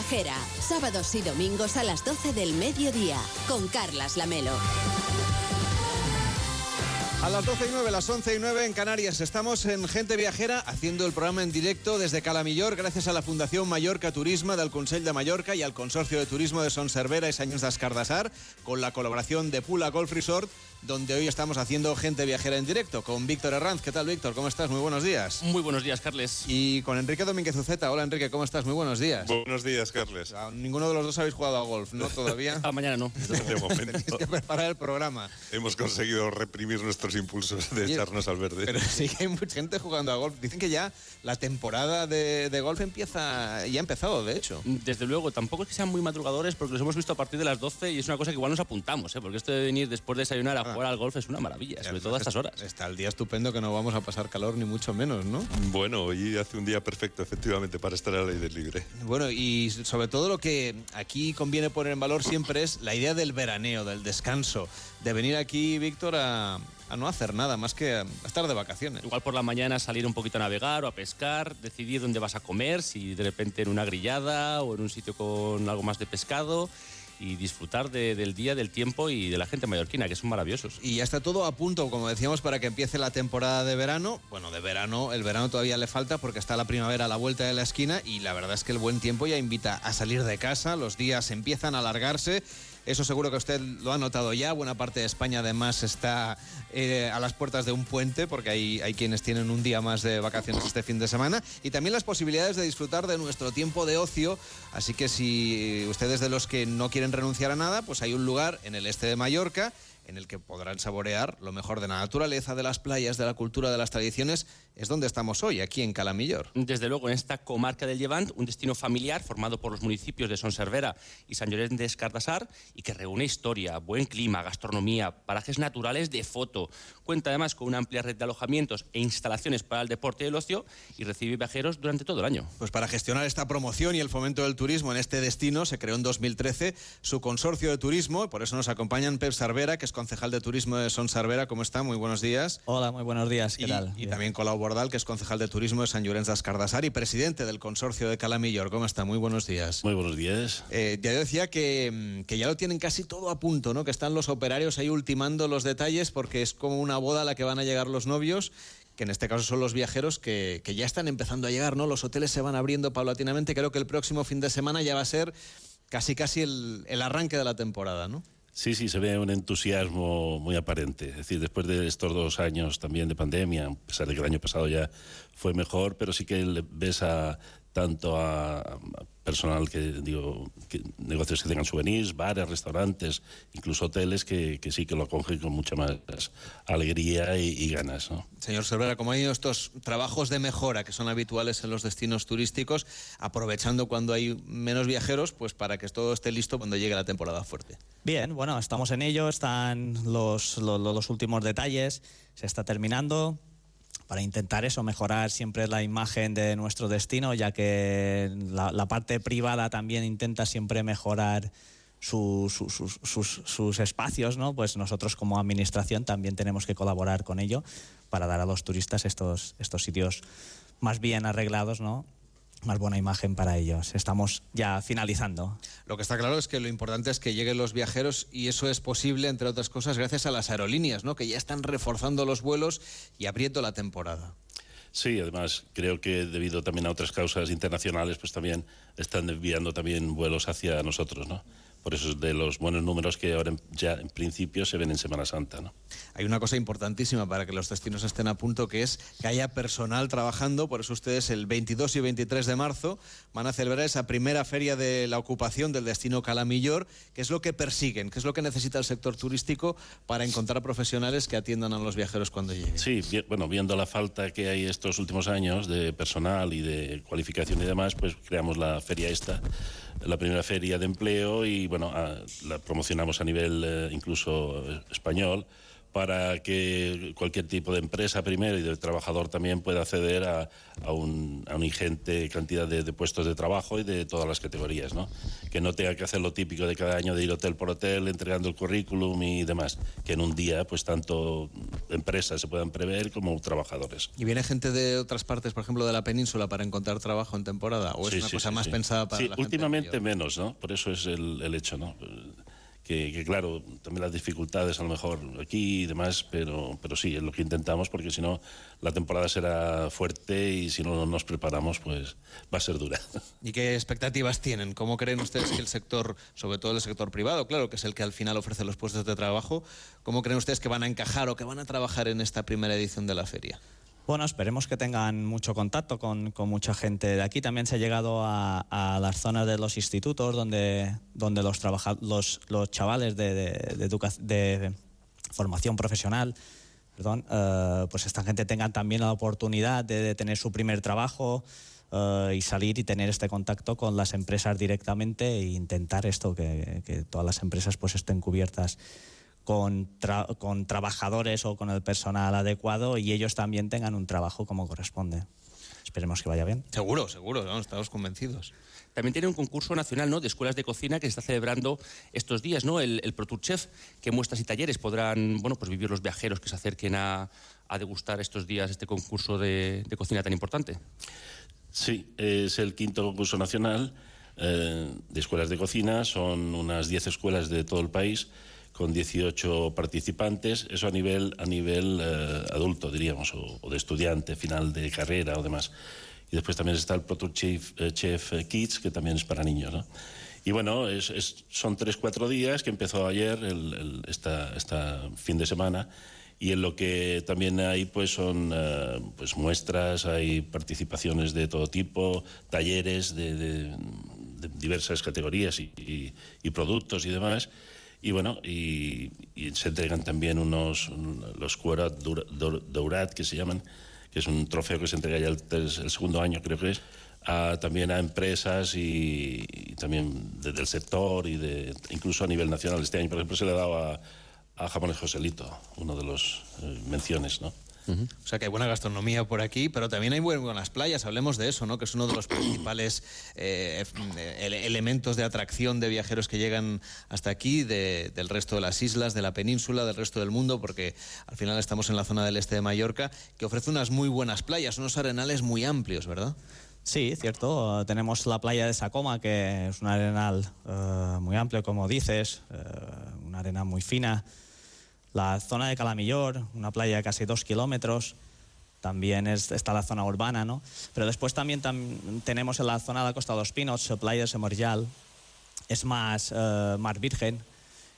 Viajera, sábados y domingos a las 12 del mediodía, con Carlas Lamelo. A las 12 y 9, las 11 y 9 en Canarias. Estamos en Gente Viajera haciendo el programa en directo desde Calamillor gracias a la Fundación Mallorca Turismo del Consell de Mallorca y al Consorcio de Turismo de Son Cervera y Saños de Ascardasar con la colaboración de Pula Golf Resort donde hoy estamos haciendo gente viajera en directo con Víctor Herranz. ¿Qué tal, Víctor? ¿Cómo estás? Muy buenos días. Muy buenos días, Carles. Y con Enrique Domínguez Uceta. Hola, Enrique, ¿cómo estás? Muy buenos días. Buenos días, Carles. Ninguno de los dos habéis jugado a golf, ¿no? Todavía. ah, mañana no. De momento. Tenéis que preparar el programa. Hemos conseguido reprimir nuestros impulsos de echarnos al verde. Pero sí que hay mucha gente jugando a golf. Dicen que ya la temporada de, de golf empieza, ya ha empezado, de hecho. Desde luego, tampoco es que sean muy madrugadores porque los hemos visto a partir de las 12 y es una cosa que igual nos apuntamos, ¿eh? porque esto de venir después de desayunar a. jugar al golf es una maravilla, sobre todo a estas horas. Está el día estupendo que no vamos a pasar calor ni mucho menos, ¿no? Bueno, hoy hace un día perfecto, efectivamente, para estar al aire libre. Bueno, y sobre todo lo que aquí conviene poner en valor siempre es la idea del veraneo, del descanso, de venir aquí, Víctor, a, a no hacer nada más que a estar de vacaciones. Igual por la mañana salir un poquito a navegar o a pescar, decidir dónde vas a comer, si de repente en una grillada o en un sitio con algo más de pescado y disfrutar de- del día, del tiempo y de la gente mallorquina, que son maravillosos. Y ya está todo a punto, como decíamos, para que empiece la temporada de verano. Bueno, de verano, el verano todavía le falta porque está la primavera a la vuelta de la esquina y la verdad es que el buen tiempo ya invita a salir de casa, los días empiezan a alargarse. Eso seguro que usted lo ha notado ya. Buena parte de España además está eh, a las puertas de un puente porque hay, hay quienes tienen un día más de vacaciones este fin de semana. Y también las posibilidades de disfrutar de nuestro tiempo de ocio. Así que si ustedes de los que no quieren renunciar a nada, pues hay un lugar en el este de Mallorca en el que podrán saborear lo mejor de la naturaleza, de las playas, de la cultura, de las tradiciones, es donde estamos hoy, aquí en Calamillor. Desde luego, en esta comarca del Llevant, un destino familiar formado por los municipios de Son Servera y San Llorenç de Escardasar y que reúne historia, buen clima, gastronomía, parajes naturales de foto. Cuenta además con una amplia red de alojamientos e instalaciones para el deporte y el ocio y recibe viajeros durante todo el año. Pues para gestionar esta promoción y el fomento del turismo en este destino se creó en 2013 su consorcio de turismo, y por eso nos acompañan Pep Sarvera, que es concejal de turismo de Son Sarvera. ¿Cómo está? Muy buenos días. Hola, muy buenos días. ¿Qué y, tal? y Bien. también Colau Bordal, que es concejal de turismo de San Llorenç de Escardasar y presidente del consorcio de Calamillor. ¿Cómo está? Muy buenos días. Muy buenos días. Eh, ya decía que, mm, que ya lo tienen casi todo a punto, ¿no? Que están los operarios ahí ultimando los detalles porque es como una boda a la que van a llegar los novios que en este caso son los viajeros que, que ya están empezando a llegar, ¿no? Los hoteles se van abriendo paulatinamente. Creo que el próximo fin de semana ya va a ser casi casi el, el arranque de la temporada, ¿no? Sí, sí, se ve un entusiasmo muy aparente. Es decir, después de estos dos años también de pandemia, a pesar de que el año pasado ya fue mejor, pero sí que ves a tanto a personal que digo que, negocios que tengan souvenirs, bares, restaurantes, incluso hoteles que, que sí que lo acogen con mucha más alegría y, y ganas, ¿no? Señor Cervera, como hay estos trabajos de mejora que son habituales en los destinos turísticos, aprovechando cuando hay menos viajeros, pues para que todo esté listo cuando llegue la temporada fuerte. Bien, bueno, estamos en ello, están los, lo- lo- los últimos detalles, se está terminando para intentar eso, mejorar siempre la imagen de nuestro destino, ya que la, parte privada también intenta siempre mejorar su- su- sus, sus- sus espacios, ¿no? Pues nosotros como administración también tenemos que colaborar con ello para dar a los turistas estos, estos sitios más bien arreglados, ¿no? Más buena imagen para ellos. Estamos ya finalizando. Lo que está claro es que lo importante es que lleguen los viajeros y eso es posible, entre otras cosas, gracias a las aerolíneas, ¿no? que ya están reforzando los vuelos y abriendo la temporada. Sí, además creo que debido también a otras causas internacionales, pues también están enviando también vuelos hacia nosotros, ¿no? Por eso es de los buenos números que ahora en- ya en principio se ven en Semana Santa, ¿no? Hay una cosa importantísima para que los destinos estén a punto, que es que haya personal trabajando. Por eso ustedes el 22 y 23 de marzo van a celebrar esa primera feria de la ocupación del destino Calamillor. ¿Qué es lo que persiguen? ¿Qué es lo que necesita el sector turístico para encontrar profesionales que atiendan a los viajeros cuando lleguen? Sí, bueno, viendo la falta que hay estos últimos años de personal y de cualificación y demás, pues creamos la feria esta, la primera feria de empleo y bueno, a- la promocionamos a nivel eh, incluso eh, español para que cualquier tipo de empresa primero y de trabajador también pueda acceder a, a, un, a una ingente cantidad de, de, puestos de trabajo y de todas las categorías, ¿no? Que no tenga que hacer lo típico de cada año de ir hotel por hotel entregando el currículum y demás, que en un día pues tanto empresas se puedan prever como trabajadores. ¿Y viene gente de otras partes, por ejemplo, de la península para encontrar trabajo en temporada? ¿O es sí, una sí, cosa sí, más pensada para Sí, la últimamente menos, ¿no? Por eso es el, el hecho, ¿no? Que, claro, también las dificultades a lo mejor aquí y demás, pero, pero sí, es lo que intentamos porque si no la temporada será fuerte y si no nos preparamos pues va a ser dura. ¿Y qué expectativas tienen? ¿Cómo creen ustedes que el sector, sobre todo el sector privado, claro, que es el que al final ofrece los puestos de trabajo, cómo creen ustedes que van a encajar o que van a trabajar en esta primera edición de la feria? Bueno, esperemos que tengan mucho contacto con, con mucha gente de aquí. También se ha llegado a, a las zonas de los institutos donde, donde los, trabaja, los, los chavales de, de, de, de formación profesional, perdón, eh, pues esta gente tengan también la oportunidad de, de tener su primer trabajo eh, y salir y tener este contacto con las empresas directamente e intentar esto, que, que todas las empresas pues estén cubiertas con, tra- con trabajadores o con el personal adecuado y ellos también tengan un trabajo como corresponde. Esperemos que vaya bien. Seguro, seguro, ¿no? estamos convencidos. También tiene un concurso nacional ¿no? de escuelas de cocina que se está celebrando estos días, ¿no? El, el Chef, que muestras y talleres podrán bueno, pues vivir los viajeros que se acerquen a, a degustar estos días este concurso de, de cocina tan importante. Sí, es el quinto concurso nacional eh, de escuelas de cocina. Son unas 10 escuelas de todo el país con 18 participantes. Eso a nivel, a nivel eh, adulto, diríamos, o, de estudiante, final de carrera o demás. Y después también está el Pro Tour Chef, eh, Chef Kids, que también es para niños. ¿no? Y bueno, es, son tres, cuatro días que empezó ayer, el, el, fin de semana. Y en lo que también hay pues son uh, pues muestras, hay participaciones de todo tipo, talleres de, diversas categorías y, productos y demás. Y bueno, y, y, se entregan también unos, los Cuerat Dourat, que se llaman, que es un trofeo que se entrega ya el, segundo año, creo que es, a, también a empresas y, y también de, del sector y de, incluso a nivel nacional. Este año, por ejemplo, se le ha dado a, a Jamones Joselito, uno de los eh, menciones, ¿no? Uh -huh. O sea que hay buena gastronomía por aquí, pero también hay buenas playas, hablemos de eso, ¿no? Que es uno de los principales eh, elementos de atracción de viajeros que llegan hasta aquí, de, del resto de las islas, de la península, del resto del mundo, porque al final estamos en la zona del este de Mallorca, que ofrece unas muy buenas playas, unos arenales muy amplios, ¿verdad? Sí, cierto. Tenemos la playa de Sacoma, que es un arenal uh, muy amplio, como dices, una arena muy fina. La zona de Calamillor, una playa de casi dos kilómetros. También es, está la zona urbana, ¿no? Pero después también tam tenemos en la zona de la Costa de los Pinos, playa de Semorjal. Es más uh, mar virgen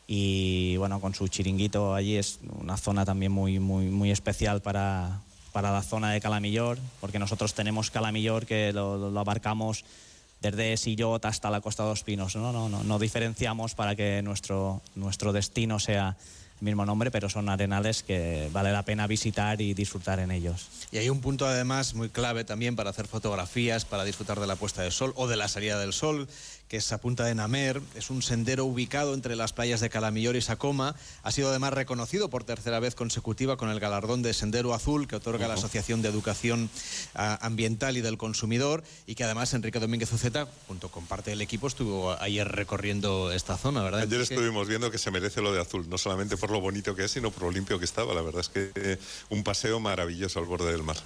y, bueno, con su chiringuito allí es una zona también muy, muy, muy especial para, para la zona de Calamillor, porque nosotros tenemos Calamillor que lo, abarcamos desde Sillot hasta la Costa de los Pinos. No, no, no, no diferenciamos para que nuestro, nuestro destino sea mismo nombre, pero son arenales que vale la pena visitar y disfrutar en ellos. Y hay un punto además muy clave también para hacer fotografías, para disfrutar de la puesta de sol o de la salida del sol, que es a Punta de Namer. Es un sendero ubicado entre las playas de Calamillor y Sacoma. Ha sido además reconocido por tercera vez consecutiva con el galardón de Sendero Azul que otorga uh -huh. la Asociación de Educación Ambiental y del Consumidor y que además Enrique Domínguez Uceta, junto con parte del equipo, estuvo ayer recorriendo esta zona, ¿verdad? Ayer estuvimos viendo que se merece lo de azul, no solamente por lo bonito que es, sino por lo limpio que estaba. La verdad es que un paseo maravilloso al borde del mar.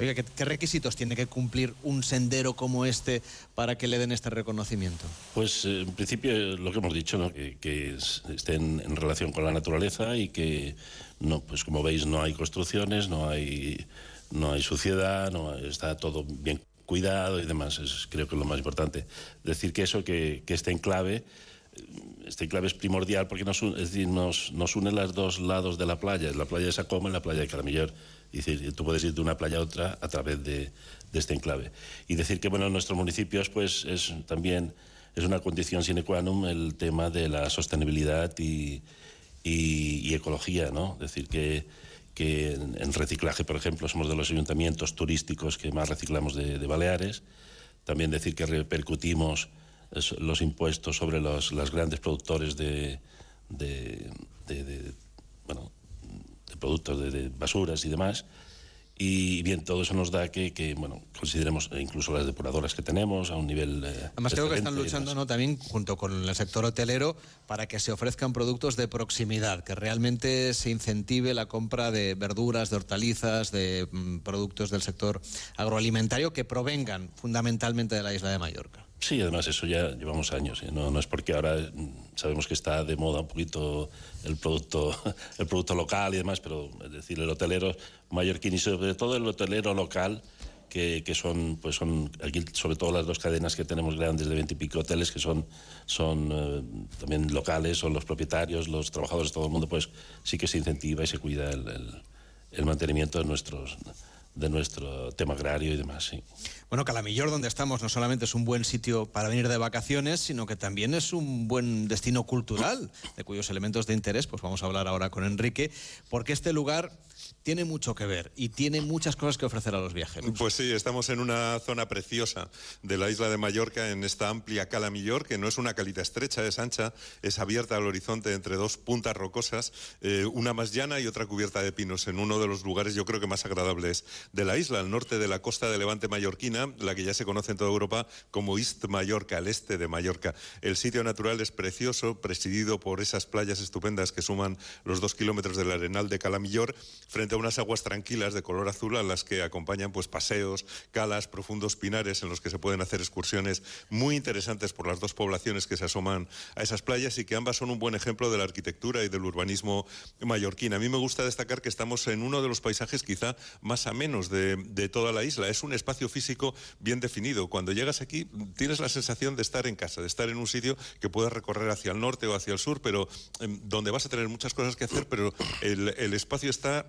Oiga, ¿qué, ¿qué, requisitos tiene que cumplir un sendero como este para que le den este reconocimiento? Pues eh, en principio lo que hemos dicho, ¿no? que, que estén en relación con la naturaleza y que, no, pues como veis, no hay construcciones, no hay, no hay suciedad, no está todo bien cuidado y demás. Es, creo que es lo más importante. Decir que eso, que, que este enclave este enclave es primordial porque nos, es decir, nos, nos une los dos lados de la playa, la playa de Sacoma y la playa de Caramillor. Decir, tú puedes ir de una playa a otra a través de, este enclave. Y decir que bueno, en nuestros municipios pues es también es una condición sine qua non el tema de la sostenibilidad y, ecología, ¿no? Es decir, que, que en, reciclaje, por ejemplo, somos de los ayuntamientos turísticos que más reciclamos de, Baleares. También decir que repercutimos los impuestos sobre los, los grandes productores de, de, de, de, productos de, de basuras y demás. Y bien, todo eso nos da que, que, bueno, consideremos eh, incluso las depuradoras que tenemos a un nivel. Eh, Además, creo que están luchando. ¿no? también junto con el sector hotelero para que se ofrezcan productos de proximidad, que realmente se incentive la compra de verduras, de hortalizas, de mm, productos del sector agroalimentario que provengan fundamentalmente de la isla de Mallorca. Sí, además eso ya llevamos años. ¿eh? No, es porque ahora mm, sabemos que está de moda un poquito el producto, el producto local y demás, pero es decir, el hotelero mallorquín y sobre todo el hotelero local, que, que son, pues son aquí sobre todo las dos cadenas que tenemos grandes de 20 y pico hoteles, que son, son eh, también locales, son los propietarios, los trabajadores, todo el mundo, pues sí que se incentiva y se cuida el, el- el mantenimiento de nuestros de nuestro tema agrario y demás, sí. Bueno, Calamillor, donde estamos, no solamente es un buen sitio para venir de vacaciones, sino que también es un buen destino cultural, de cuyos elementos de interés, pues vamos a hablar ahora con Enrique, porque este lugar tiene mucho que ver y tiene muchas cosas que ofrecer a los viajeros. Pues sí, estamos en una zona preciosa de la isla de Mallorca, en esta amplia cala Millor, que no es una calita estrecha, es ancha, es abierta al horizonte entre dos puntas rocosas, eh, una más llana y otra cubierta de pinos, en uno de los lugares yo creo que más agradables de la isla, al norte de la costa de Levante mallorquina, la que ya se conoce en toda Europa como East Mallorca, el este de Mallorca. El sitio natural es precioso, presidido por esas playas estupendas que suman los dos kilómetros del arenal de Calamillor, frente a unas aguas tranquilas de color azul a las que acompañan pues paseos, calas, profundos pinares en los que se pueden hacer excursiones muy interesantes por las dos poblaciones que se asoman a esas playas y que ambas son un buen ejemplo de la arquitectura y del urbanismo mallorquín. A mí me gusta destacar que estamos en uno de los paisajes quizá más amenos de, de toda la isla. Es un espacio físico bien definido. Cuando llegas aquí tienes la sensación de estar en casa, de estar en un sitio que puedes recorrer hacia el norte o hacia el sur, pero em, donde vas a tener muchas cosas que hacer, pero el, espacio está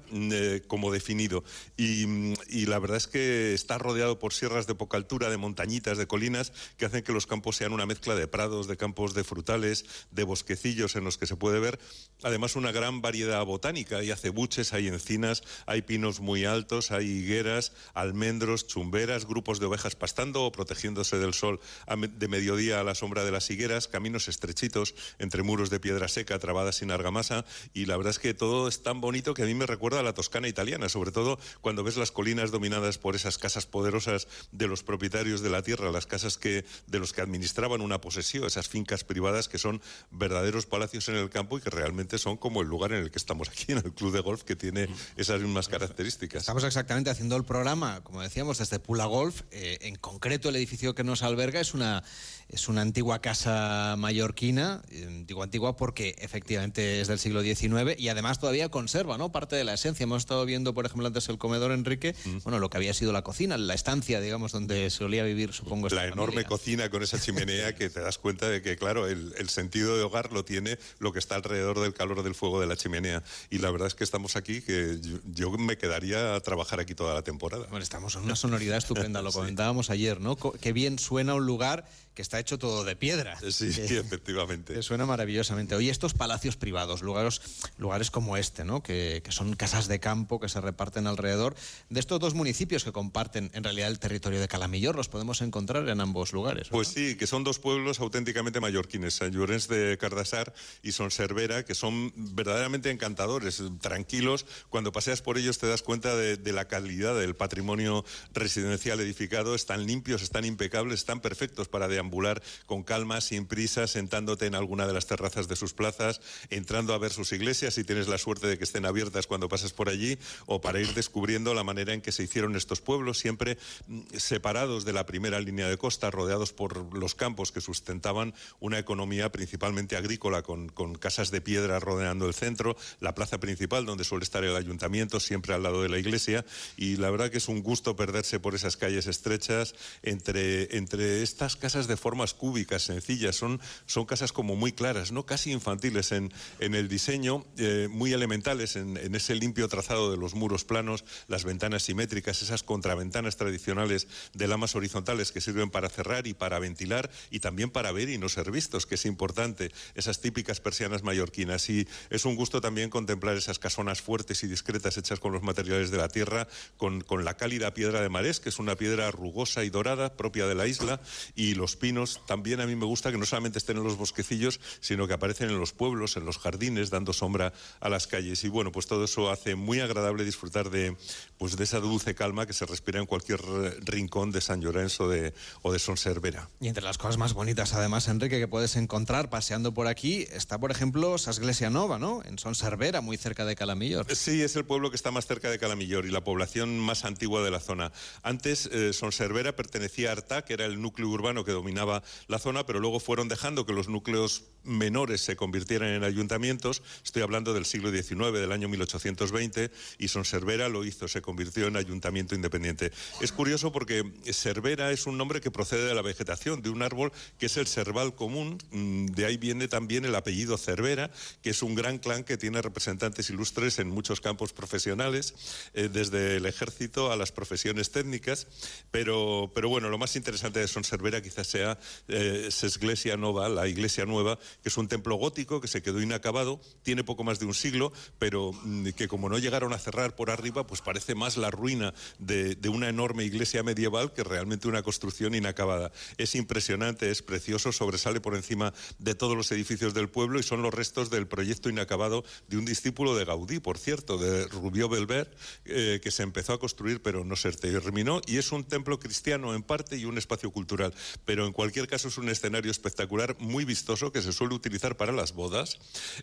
como definido. Y, mm, y la verdad es que está rodeado por sierras de poca altura, de montañitas, de colinas, que hacen que los campos sean una mezcla de prados, de campos de frutales, de bosquecillos en los que se puede ver, además, una gran variedad botánica. Hay acebuches, hay encinas, hay pinos muy altos, hay higueras, almendros, chumberas, grupos de ovejas pastando o protegiéndose del sol de mediodía a la sombra de las higueras, caminos estrechitos entre muros de piedra seca trabadas sin argamasa. Y la verdad es que todo es tan bonito que a mí me recuerda a la Toscana italiana, sobre todo cuando ves las colinas dominadas por esas casas poderosas de los propietarios de la tierra, las casas que de los que administraban una posesión, esas fincas privadas que son verdaderos palacios en el campo y que realmente son como el lugar en el que estamos aquí, en el club de golf, que tiene esas mismas características. Estamos exactamente haciendo el programa, como decíamos, desde Pula Golf. Eh, en concreto, el edificio que nos alberga es una, es una antigua casa mallorquina, eh, antigua, antigua porque efectivamente es del siglo XIX y además todavía conserva ¿no? parte de la esencia. Hemos estado viendo, por ejemplo, antes el comedor Enrique, bueno, lo que había sido la cocina, la estancia, digamos, donde solía vivir, supongo, la enorme familia. cocina con esa chimenea que te das cuenta de que, claro, el, el sentido de hogar lo tiene lo que está alrededor del calor del fuego de la chimenea. Y la verdad es que estamos aquí, que yo, yo me quedaría a trabajar aquí toda la temporada. Bueno, estamos en una sonoridad estupenda, lo comentábamos ayer, ¿no? Qué bien suena un lugar que está hecho todo de piedra. Sí, Que- efectivamente. que suena maravillosamente. Oye, estos palacios privados, lugares, lugares como este, ¿no? Que, que son casas de campo que se reparten alrededor de estos dos municipios que comparten en realidad el territorio de Calamillor, los podemos encontrar en ambos lugares. ¿verdad? Pues sí, que son dos pueblos auténticamente mallorquines, San Llorenç de Cardasar y Son Cervera, que son verdaderamente encantadores, tranquilos. Cuando paseas por ellos te das cuenta de, de la calidad del patrimonio residencial edificado. Están limpios, están impecables, están perfectos para deambular con calma, sin prisa, sentándote en alguna de las terrazas de sus plazas, entrando a ver sus iglesias si tienes la suerte de que estén abiertas cuando pasas por allí, o para ir descubriendo la manera en que se hicieron estos pueblos, siempre mm, separados de la primera línea de costa, rodeados por los campos que sustentaban una economía principalmente agrícola, con, con casas de piedra rodeando el centro, la plaza principal donde suele estar el ayuntamiento, siempre al lado de la iglesia, y la verdad que es un gusto perderse por esas calles estrechas entre, entre estas casas de formas cúbicas, sencillas, son, son casas como muy claras, ¿no? casi infantiles en, en el diseño, eh, muy elementales en, en ese limpio trazado de los muros planos, las ventanas simétricas, esas contraventanas tradicionales de lamas horizontales que sirven para cerrar y para ventilar y también para ver y no ser vistos, que es importante, esas típicas persianas mallorquinas. Y es un gusto también contemplar esas casonas fuertes y discretas hechas con los materiales de la tierra, con, con la cálida piedra de Marés, que es una piedra rugosa y dorada propia de la isla, y los pinos también a mí me gusta que no solamente estén en los bosquecillos, sino que aparecen en los pueblos, en los jardines, dando sombra a las calles. Y bueno, pues todo eso hace muy agradable disfrutar de, pues de esa dulce calma que se respira en cualquier rincón de San Llorenzo de, o de Son Cervera. Y entre las cosas más bonitas, además, Enrique, que puedes encontrar paseando por aquí, está, por ejemplo, Sasglesia Nova, ¿no? En Son Cervera, muy cerca de Calamillor. Sí, es el pueblo que está más cerca de Calamillor y la población más antigua de la zona. Antes, eh, Son Cervera pertenecía a Artá, que era el núcleo urbano que dominaba la zona, pero luego fueron dejando que los núcleos menores se convirtieran en ayuntamientos. Estoy hablando del siglo XIX, del año 1820, y Son Cervera lo hizo, se convirtió en ayuntamiento independiente. Es curioso porque Cervera es un nombre que procede de la vegetación, de un árbol que es el cerval común. Mm, de ahí viene también el apellido Cervera, que es un gran clan que tiene representantes ilustres en muchos campos profesionales, eh, desde el ejército a las profesiones técnicas. Pero, pero bueno, lo más interesante de Son Cervera quizás sea eh, Sesglesia Nova, la iglesia nueva, que es un templo gótico que se quedó inacabado, tiene poco más de un siglo, pero mm, que como no llegaron a cerrar por arriba, pues parece más la ruina de, de una enorme iglesia medieval que realmente una construcción inacabada. Es impresionante, es precioso, sobresale por encima de todos los edificios del pueblo y son los restos del proyecto inacabado de un discípulo de Gaudí, por cierto, de Rubio Belver, eh, que se empezó a construir pero no se terminó y es un templo cristiano en parte y un espacio cultural, pero en cualquier caso es un escenario espectacular, muy vistoso, que se suele utilizar para las bodas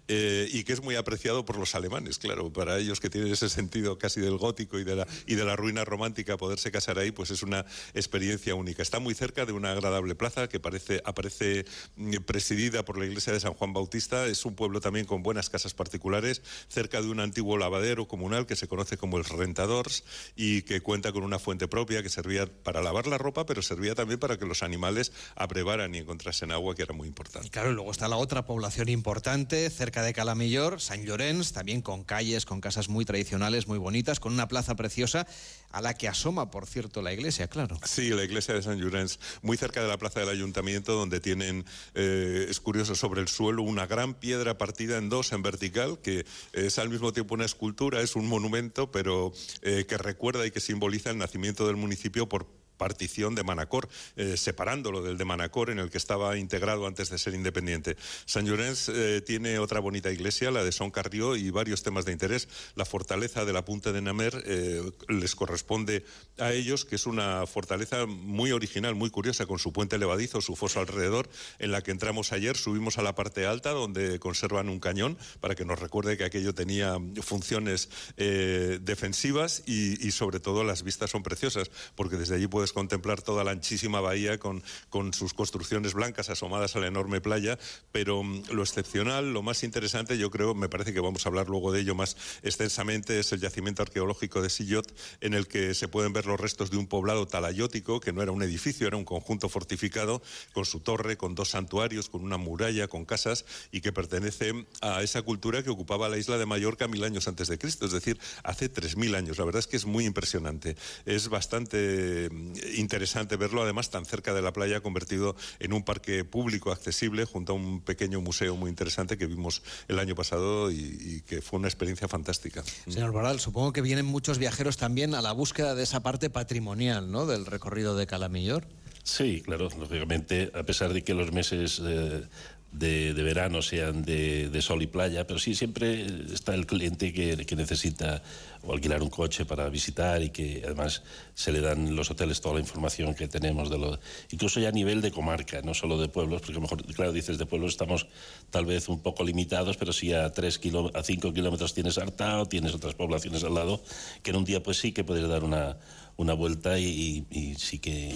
eh, y que es muy apreciado por los alemanes, claro, para ellos que tienen ese sentido casi del gótico y de la, y de la ruina romántica, poderse casar ahí, pues es una experiencia única. Está muy cerca de una agradable plaza que parece, aparece mm, presidida por la iglesia de San Juan Bautista, es un pueblo también con buenas casas particulares, cerca de un antiguo lavadero comunal que se conoce como el Rentadors y que cuenta con una fuente propia que servía para lavar la ropa, pero servía también para que los animales abrevaran y encontrasen agua, que era muy importante. Y claro, luego está la otra población importante, cerca de Calamillor, San Llorenç, también con calles, con casas muy tradicionales, muy bonitas, con una plaza preciosa a la que asoma, por cierto, la iglesia, claro. Sí, la iglesia de San Llorenç, muy cerca de la plaza del ayuntamiento, donde tienen, eh, es curioso, sobre el suelo una gran piedra partida en dos en vertical, que es al mismo tiempo una escultura, es un monumento, pero eh, que recuerda y que simboliza el nacimiento del municipio por partición de Manacor, eh, separándolo del de Manacor en el que estaba integrado antes de ser independiente. San Llorenç eh, tiene otra bonita iglesia, la de Son Carrió, y varios temas de interés. La fortaleza de la Punta de Namer eh, les corresponde a ellos, que es una fortaleza muy original, muy curiosa, con su puente levadizo, su foso alrededor, en la que entramos ayer, subimos a la parte alta, donde conservan un cañón, para que nos recuerde que aquello tenía funciones defensivas y, y sobre todo las vistas son preciosas, porque desde allí puedes contemplar toda la anchísima bahía con, con sus construcciones blancas asomadas a la enorme playa, pero mm, lo excepcional, lo más interesante, yo creo, me parece que vamos a hablar luego de ello más extensamente, es el yacimiento arqueológico de Sillot, en el que se pueden ver los restos de un poblado talayótico, que no era un edificio, era un conjunto fortificado, con su torre, con dos santuarios, con una muralla, con casas, y que pertenece a esa cultura que ocupaba la isla de Mallorca mil años antes de Cristo, es decir, hace tres mil años. La verdad es que es muy impresionante. Es bastante mm, interesante verlo, además tan cerca de la playa, convertido en un parque público accesible junto a un pequeño museo muy interesante que vimos el año pasado y, que fue una experiencia fantástica. Señor Boral, supongo que vienen muchos viajeros también a la búsqueda de esa parte patrimonial, ¿no? Del recorrido de Calamillor. Sí, claro, lógicamente, a pesar de que los meses eh, de, verano sean de, sol y playa, pero sí siempre está el cliente que, necesita o alquilar un coche para visitar y que además se le dan los hoteles toda la información que tenemos de lo incluso ya a nivel de comarca, no solo de pueblos, porque mejor, claro, dices de pueblos estamos tal vez un poco limitados, pero si a tres a cinco kilómetros tienes Artao, tienes otras poblaciones al lado, que en un día pues sí que puedes dar una, una vuelta y, y sí que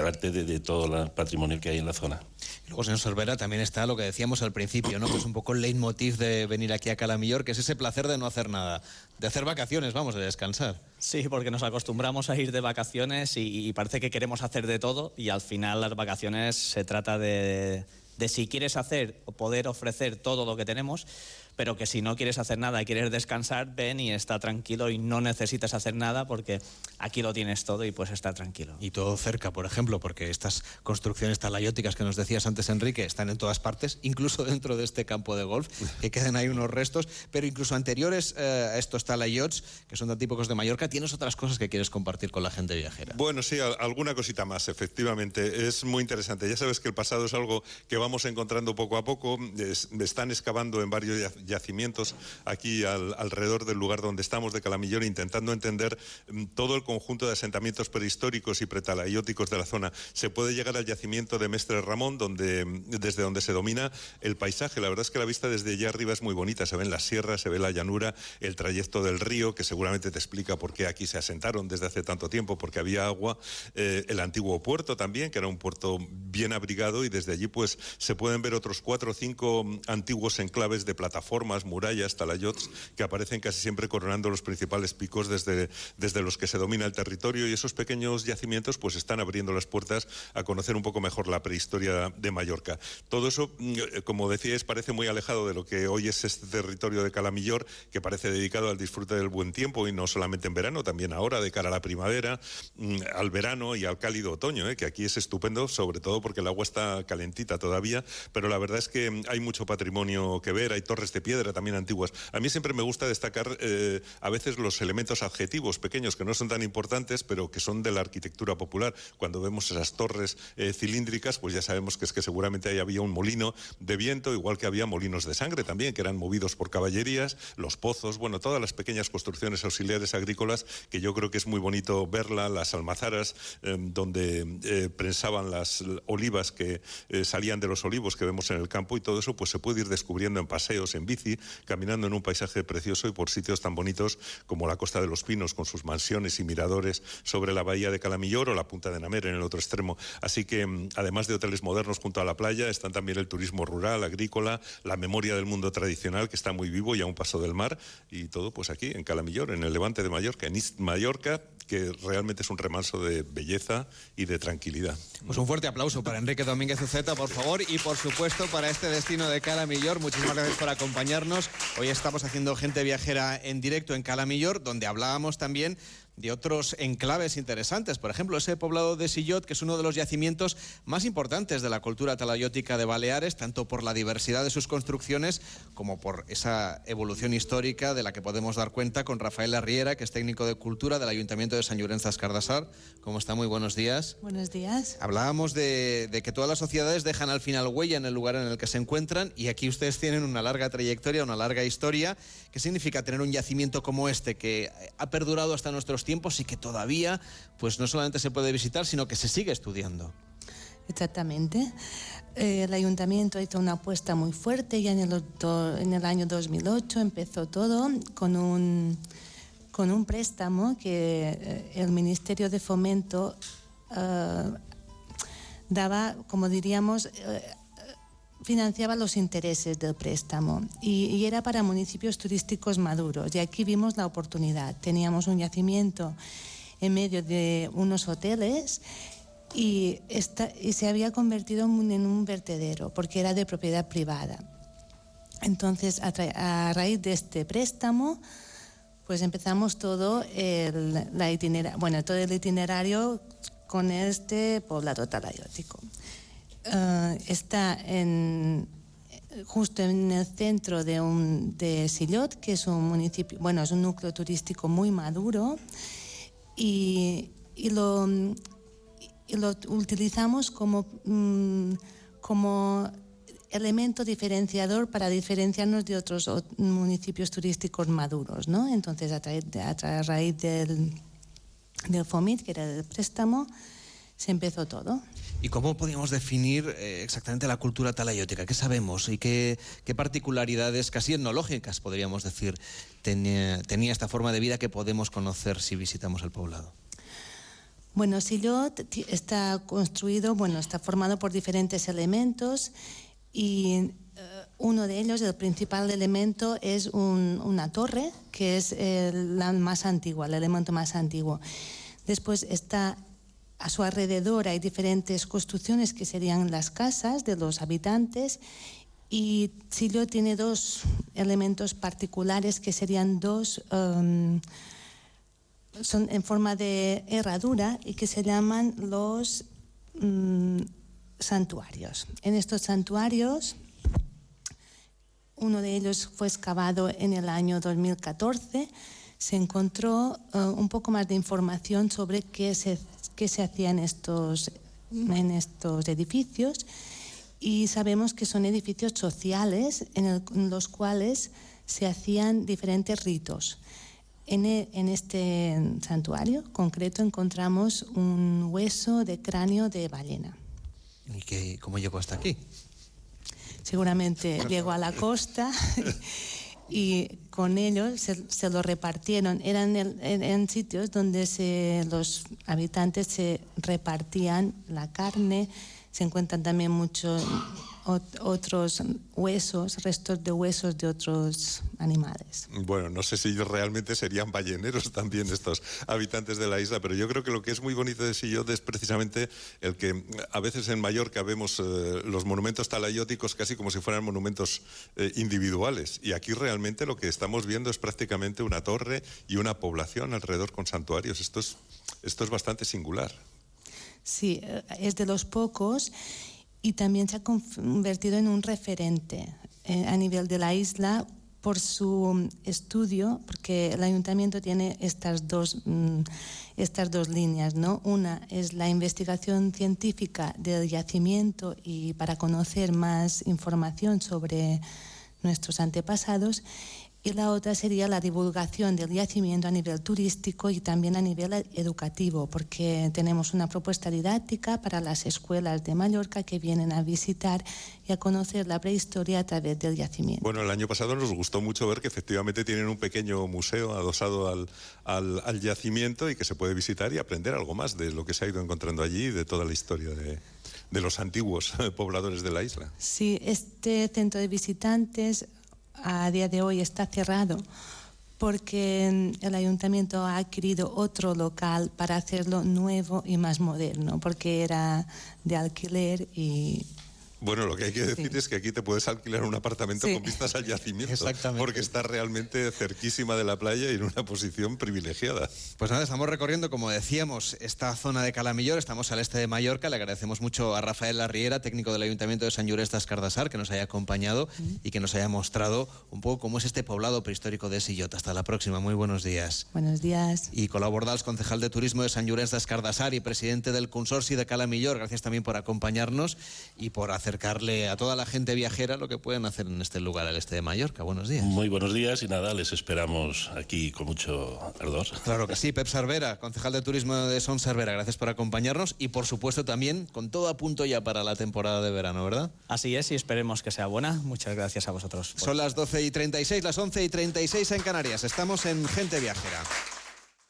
arte de, todo el patrimonio que hay en la zona. Y luego, señor Solvera, también está lo que decíamos al principio, ¿no? que es un poco el leitmotiv de venir aquí a Calamillor, que es ese placer de no hacer nada, de hacer vacaciones, vamos, de descansar. Sí, porque nos acostumbramos a ir de vacaciones y, parece que queremos hacer de todo y al final las vacaciones se trata de, de si quieres hacer o poder ofrecer todo lo que tenemos, pero que si no quieres hacer nada y quieres descansar, ven y está tranquilo y no necesitas hacer nada porque aquí lo tienes todo y puedes estar tranquilo. Y todo cerca, por ejemplo, porque estas construcciones talayóticas que nos decías antes, Enrique, están en todas partes, incluso dentro de este campo de golf, que quedan ahí unos restos, pero incluso anteriores eh, a estos talayots, que son tan típicos de Mallorca, tienes otras cosas que quieres compartir con la gente viajera. Bueno, sí, alguna cosita más, efectivamente. Es muy interesante. Ya sabes que el pasado es algo que vamos encontrando poco a poco. están excavando en varios yacimientos aquí alrededor del lugar donde estamos, de Calamillón, intentando entender mm, todo el conjunto de asentamientos prehistóricos y pretalayóticos de la zona. Se puede llegar al yacimiento de Mestre Ramón, donde, mm, desde donde se domina el paisaje. La verdad es que la vista desde allá arriba es muy bonita. Se ven las sierras, se ve la llanura, el trayecto del río, que seguramente te explica por qué aquí se asentaron desde hace tanto tiempo, porque había agua. Eh, el antiguo puerto también, que era un puerto bien abrigado, y desde allí pues se pueden ver otros cuatro o cinco mm, antiguos enclaves de plataformas, murallas, talayots, que aparecen casi siempre coronando los principales picos desde, desde los que se domina el territorio, y esos pequeños yacimientos pues están abriendo las puertas a conocer un poco mejor la prehistoria de Mallorca. Todo eso, mm, como decíais, parece muy alejado de lo que hoy es este territorio de Calamillor, que parece dedicado al disfrute del buen tiempo, y no solamente en verano, también ahora, de cara a la primavera, mm, al verano y al cálido otoño, ¿eh? que aquí es estupendo, sobre todo porque el agua está calentita todavía, pero la verdad es que hay mucho patrimonio que ver, hay torres de piedra también antiguas. A mí siempre me gusta destacar eh, a veces los elementos adjetivos pequeños que no son tan importantes, pero que son de la arquitectura popular. Cuando vemos esas torres eh, cilíndricas, pues ya sabemos que es que seguramente ahí había un molino de viento, igual que había molinos de sangre también, que eran movidos por caballerías, los pozos, bueno, todas las pequeñas construcciones auxiliares agrícolas, que yo creo que es muy bonito verla, las almazaras, em, donde eh, prensaban las olivas que salían de los olivos que vemos en el campo y todo eso pues se puede ir descubriendo en paseos, en bici, caminando en un paisaje precioso y por sitios tan bonitos como la Costa de los Pinos con sus mansiones y miradores sobre la bahía de Calamillor o la Punta de Namer en el otro extremo. Así que em, además de hoteles modernos junto a la playa están también el turismo rural, agrícola, la memoria del mundo tradicional que está muy vivo y a un paso del mar y todo pues aquí en Calamillor, en el Levante de Mallorca, en East Mallorca que realmente es un remanso de belleza y de tranquilidad. Pues un fuerte aplauso para Enrique Domínguez Uceta, por favor, y por supuesto para este destino de Calamillor. Muchísimas gracias por acompañarnos. Hoy estamos haciendo gente viajera en directo en Calamillor, donde hablábamos también de otros enclaves interesantes. Por ejemplo, ese poblado de Sillot, que es uno de los yacimientos más importantes de la cultura talayótica de Baleares, tanto por la diversidad de sus construcciones como por esa evolución histórica de la que podemos dar cuenta con Rafael Arriera, que es técnico de cultura del Ayuntamiento de San Llorenzas Cardasar. ¿Cómo está? Muy buenos días. Buenos días. Hablábamos de, de que todas las sociedades dejan al final huella en el lugar en el que se encuentran y aquí ustedes tienen una larga trayectoria, una larga historia. ¿Qué significa tener un yacimiento como este que ha perdurado hasta nuestros tiempos y que todavía pues no solamente se puede visitar, sino que se sigue estudiando. Exactamente. Eh, el ayuntamiento hizo una apuesta muy fuerte ya en el, en el año 2008 empezó todo con un, con un préstamo que eh, el Ministerio de Fomento eh, daba, como diríamos, financiaba los intereses del préstamo y, era para municipios turísticos maduros. Y aquí vimos la oportunidad. Teníamos un yacimiento en medio de unos hoteles y, se había convertido en un vertedero porque era de propiedad privada. Entonces, a, raíz de este préstamo, pues empezamos todo el, la bueno, todo el itinerario con este poblado talayótico. Eh, está en, justo en el centro de, un, de Sillot, que es un municipio, bueno, es un núcleo turístico muy maduro y, lo, utilizamos como, mm, como elemento diferenciador para diferenciarnos de otros municipios turísticos maduros, ¿no? Entonces, a, a, raíz del, del FOMIT, que era el préstamo, se empezó todo. ¿Y cómo podríamos definir eh, exactamente la cultura talayótica? ¿Qué sabemos y qué, particularidades casi etnológicas, podríamos decir, tenía, esta forma de vida que podemos conocer si visitamos el poblado? Bueno, Sillot está construido, bueno, está formado por diferentes elementos y eh, uno de ellos, el principal elemento, es una torre, que es la más antigua, el elemento más antiguo. Después está a su alrededor hay diferentes construcciones que serían las casas de los habitantes Y Silio tiene dos elementos particulares que serían dos, um, son en forma de herradura y que se llaman los um, santuarios. En estos santuarios, uno de ellos fue excavado en el año 2014, se encontró uh, un poco más de información sobre qué se, qué se hacía en estos, en estos edificios y sabemos que son edificios sociales en, el, en los cuales se hacían diferentes ritos. En, e, en, este santuario concreto encontramos un hueso de cráneo de ballena. ¿Y qué, cómo llegó hasta aquí? Seguramente llegó a la costa y con ellos se, se lo repartieron. Eran, el, eran sitios donde se, los habitantes se repartían la carne, se encuentran también muchos otros huesos, restos de huesos de otros animales. Bueno, no sé si realmente serían balleneros también estos habitantes de la isla, pero yo creo que lo que es muy bonito de Sillot es precisamente el que a veces en Mallorca vemos eh, los monumentos talayóticos casi como si fueran monumentos eh, individuales y aquí realmente lo que estamos viendo es prácticamente una torre y una población alrededor con santuarios. Esto es, esto es bastante singular. Sí, eh, es de los pocos y también se ha convertido en un referente eh, a nivel de la isla por su estudio, porque el ayuntamiento tiene estas dos, mm, estas dos líneas. ¿no? Una es la investigación científica del yacimiento y para conocer más información sobre nuestros antepasados y la otra sería la divulgación del yacimiento a nivel turístico y también a nivel educativo, porque tenemos una propuesta didáctica para las escuelas de Mallorca que vienen a visitar y a conocer la prehistoria a través del yacimiento. Bueno, el año pasado nos gustó mucho ver que efectivamente tienen un pequeño museo adosado al, al, al yacimiento y que se puede visitar y aprender algo más de lo que se ha ido encontrando allí y de toda la historia de, de los antiguos pobladores de la isla. Sí, este centro de visitantes a día de hoy está cerrado porque el ayuntamiento ha adquirido otro local para hacerlo nuevo y más moderno, porque era de alquiler y bueno, lo que hay que decir sí. es que aquí te puedes alquilar un apartamento sí. con vistas al yacimiento. Exactamente. Porque está realmente cerquísima de la playa y en una posición privilegiada. Pues nada, estamos recorriendo, como decíamos, esta zona de Calamillor. Estamos al este de Mallorca. Le agradecemos mucho a Rafael Larriera, técnico del Ayuntamiento de San Llorés de Escardasar, que nos haya acompañado mm. y que nos haya mostrado un poco cómo es este poblado prehistórico de Sillota. Hasta la próxima. Muy buenos días. Buenos días. Y Colabordals, concejal de Turismo de San Llorés de Escardasar y presidente del Consorcio de Calamillor. Gracias también por acompañarnos y por acercarle a toda la gente viajera lo que pueden hacer en este lugar, al este de Mallorca. Buenos días. Muy buenos días y nada, les esperamos aquí con mucho ardor. Claro que sí, Pep Cervera, concejal de turismo de Son Cervera, gracias por acompañarnos y por supuesto también con todo a punto ya para la temporada de verano, ¿verdad? Así es y esperemos que sea buena. Muchas gracias a vosotros. Son las 12 y 36, las 11 y 36 en Canarias. Estamos en Gente Viajera.